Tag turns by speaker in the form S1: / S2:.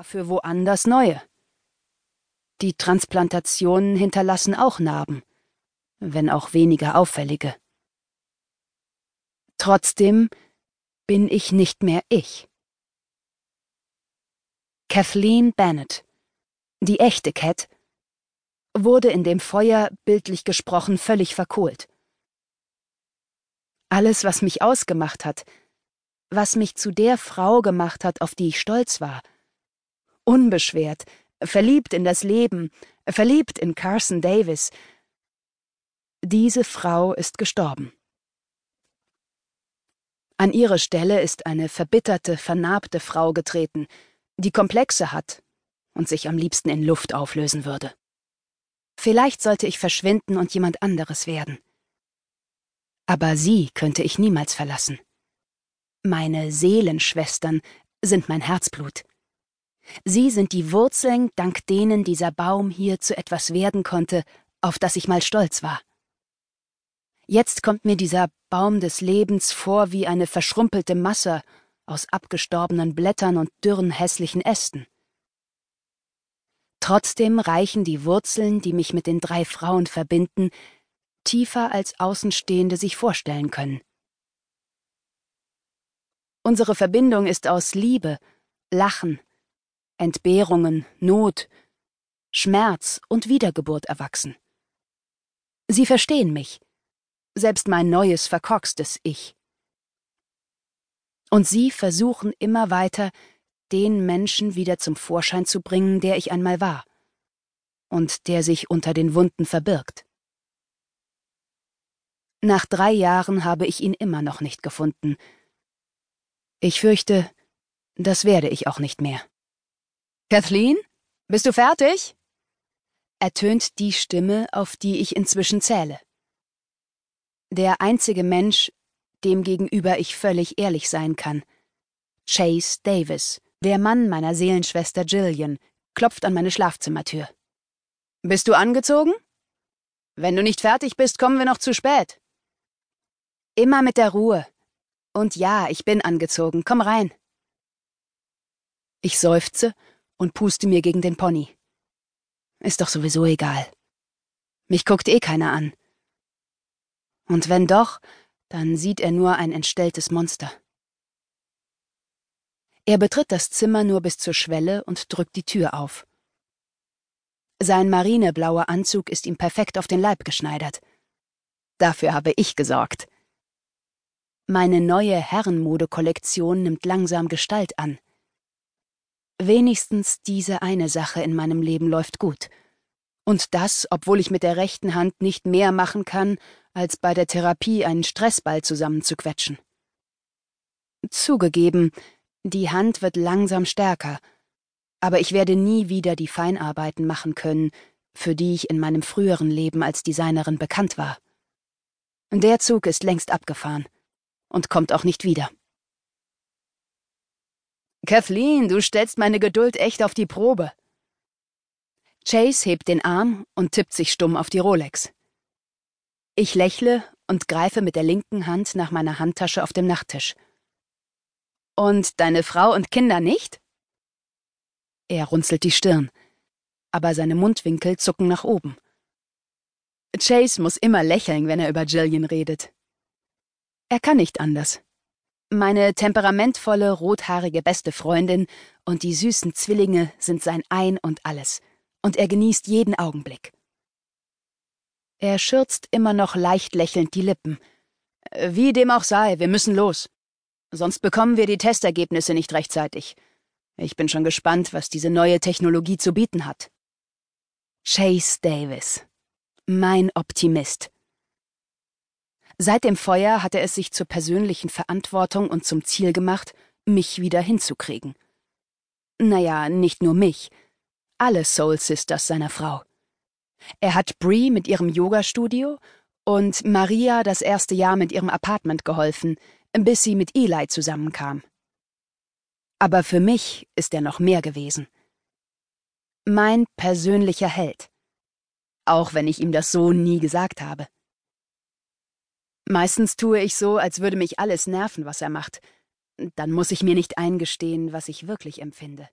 S1: dafür woanders neue. Die Transplantationen hinterlassen auch Narben, wenn auch weniger auffällige. Trotzdem bin ich nicht mehr ich. Kathleen Bennett, die echte Cat, wurde in dem Feuer, bildlich gesprochen, völlig verkohlt. Alles, was mich ausgemacht hat, was mich zu der Frau gemacht hat, auf die ich stolz war, unbeschwert, verliebt in das Leben, verliebt in Carson Davis, diese Frau ist gestorben. An ihre Stelle ist eine verbitterte, vernarbte Frau getreten, die Komplexe hat und sich am liebsten in Luft auflösen würde. Vielleicht sollte ich verschwinden und jemand anderes werden. Aber sie könnte ich niemals verlassen. Meine Seelenschwestern sind mein Herzblut. Sie sind die Wurzeln, dank denen dieser Baum hier zu etwas werden konnte, auf das ich mal stolz war. Jetzt kommt mir dieser Baum des Lebens vor wie eine verschrumpelte Masse aus abgestorbenen Blättern und dürren hässlichen Ästen. Trotzdem reichen die Wurzeln, die mich mit den drei Frauen verbinden, tiefer als Außenstehende sich vorstellen können. Unsere Verbindung ist aus Liebe, Lachen, Entbehrungen, Not, Schmerz und Wiedergeburt erwachsen. Sie verstehen mich, selbst mein neues, verkorkstes Ich. Und sie versuchen immer weiter, den Menschen wieder zum Vorschein zu bringen, der ich einmal war und der sich unter den Wunden verbirgt. Nach drei Jahren habe ich ihn immer noch nicht gefunden. Ich fürchte, das werde ich auch nicht mehr. Kathleen, bist du fertig? ertönt die Stimme, auf die ich inzwischen zähle. Der einzige Mensch, dem gegenüber ich völlig ehrlich sein kann. Chase Davis, der Mann meiner Seelenschwester Jillian, klopft an meine Schlafzimmertür. Bist du angezogen? Wenn du nicht fertig bist, kommen wir noch zu spät. Immer mit der Ruhe. Und ja, ich bin angezogen. Komm rein. Ich seufze und puste mir gegen den Pony. Ist doch sowieso egal. Mich guckt eh keiner an. Und wenn doch, dann sieht er nur ein entstelltes Monster. Er betritt das Zimmer nur bis zur Schwelle und drückt die Tür auf. Sein marineblauer Anzug ist ihm perfekt auf den Leib geschneidert. Dafür habe ich gesorgt. Meine neue Herrenmodekollektion nimmt langsam Gestalt an. Wenigstens diese eine Sache in meinem Leben läuft gut. Und das, obwohl ich mit der rechten Hand nicht mehr machen kann, als bei der Therapie einen Stressball zusammenzuquetschen. Zugegeben, die Hand wird langsam stärker, aber ich werde nie wieder die Feinarbeiten machen können, für die ich in meinem früheren Leben als Designerin bekannt war. Der Zug ist längst abgefahren und kommt auch nicht wieder. Kathleen, du stellst meine Geduld echt auf die Probe. Chase hebt den Arm und tippt sich stumm auf die Rolex. Ich lächle und greife mit der linken Hand nach meiner Handtasche auf dem Nachttisch. Und deine Frau und Kinder nicht? Er runzelt die Stirn, aber seine Mundwinkel zucken nach oben. Chase muss immer lächeln, wenn er über Jillian redet. Er kann nicht anders. Meine temperamentvolle, rothaarige beste Freundin und die süßen Zwillinge sind sein Ein und alles, und er genießt jeden Augenblick. Er schürzt immer noch leicht lächelnd die Lippen. Wie dem auch sei, wir müssen los. Sonst bekommen wir die Testergebnisse nicht rechtzeitig. Ich bin schon gespannt, was diese neue Technologie zu bieten hat. Chase Davis. Mein Optimist. Seit dem Feuer hat er es sich zur persönlichen Verantwortung und zum Ziel gemacht, mich wieder hinzukriegen. Naja, nicht nur mich. Alle Soul Sisters seiner Frau. Er hat Bree mit ihrem Yoga-Studio und Maria das erste Jahr mit ihrem Apartment geholfen, bis sie mit Eli zusammenkam. Aber für mich ist er noch mehr gewesen. Mein persönlicher Held. Auch wenn ich ihm das so nie gesagt habe. Meistens tue ich so, als würde mich alles nerven, was er macht. Dann muss ich mir nicht eingestehen, was ich wirklich empfinde.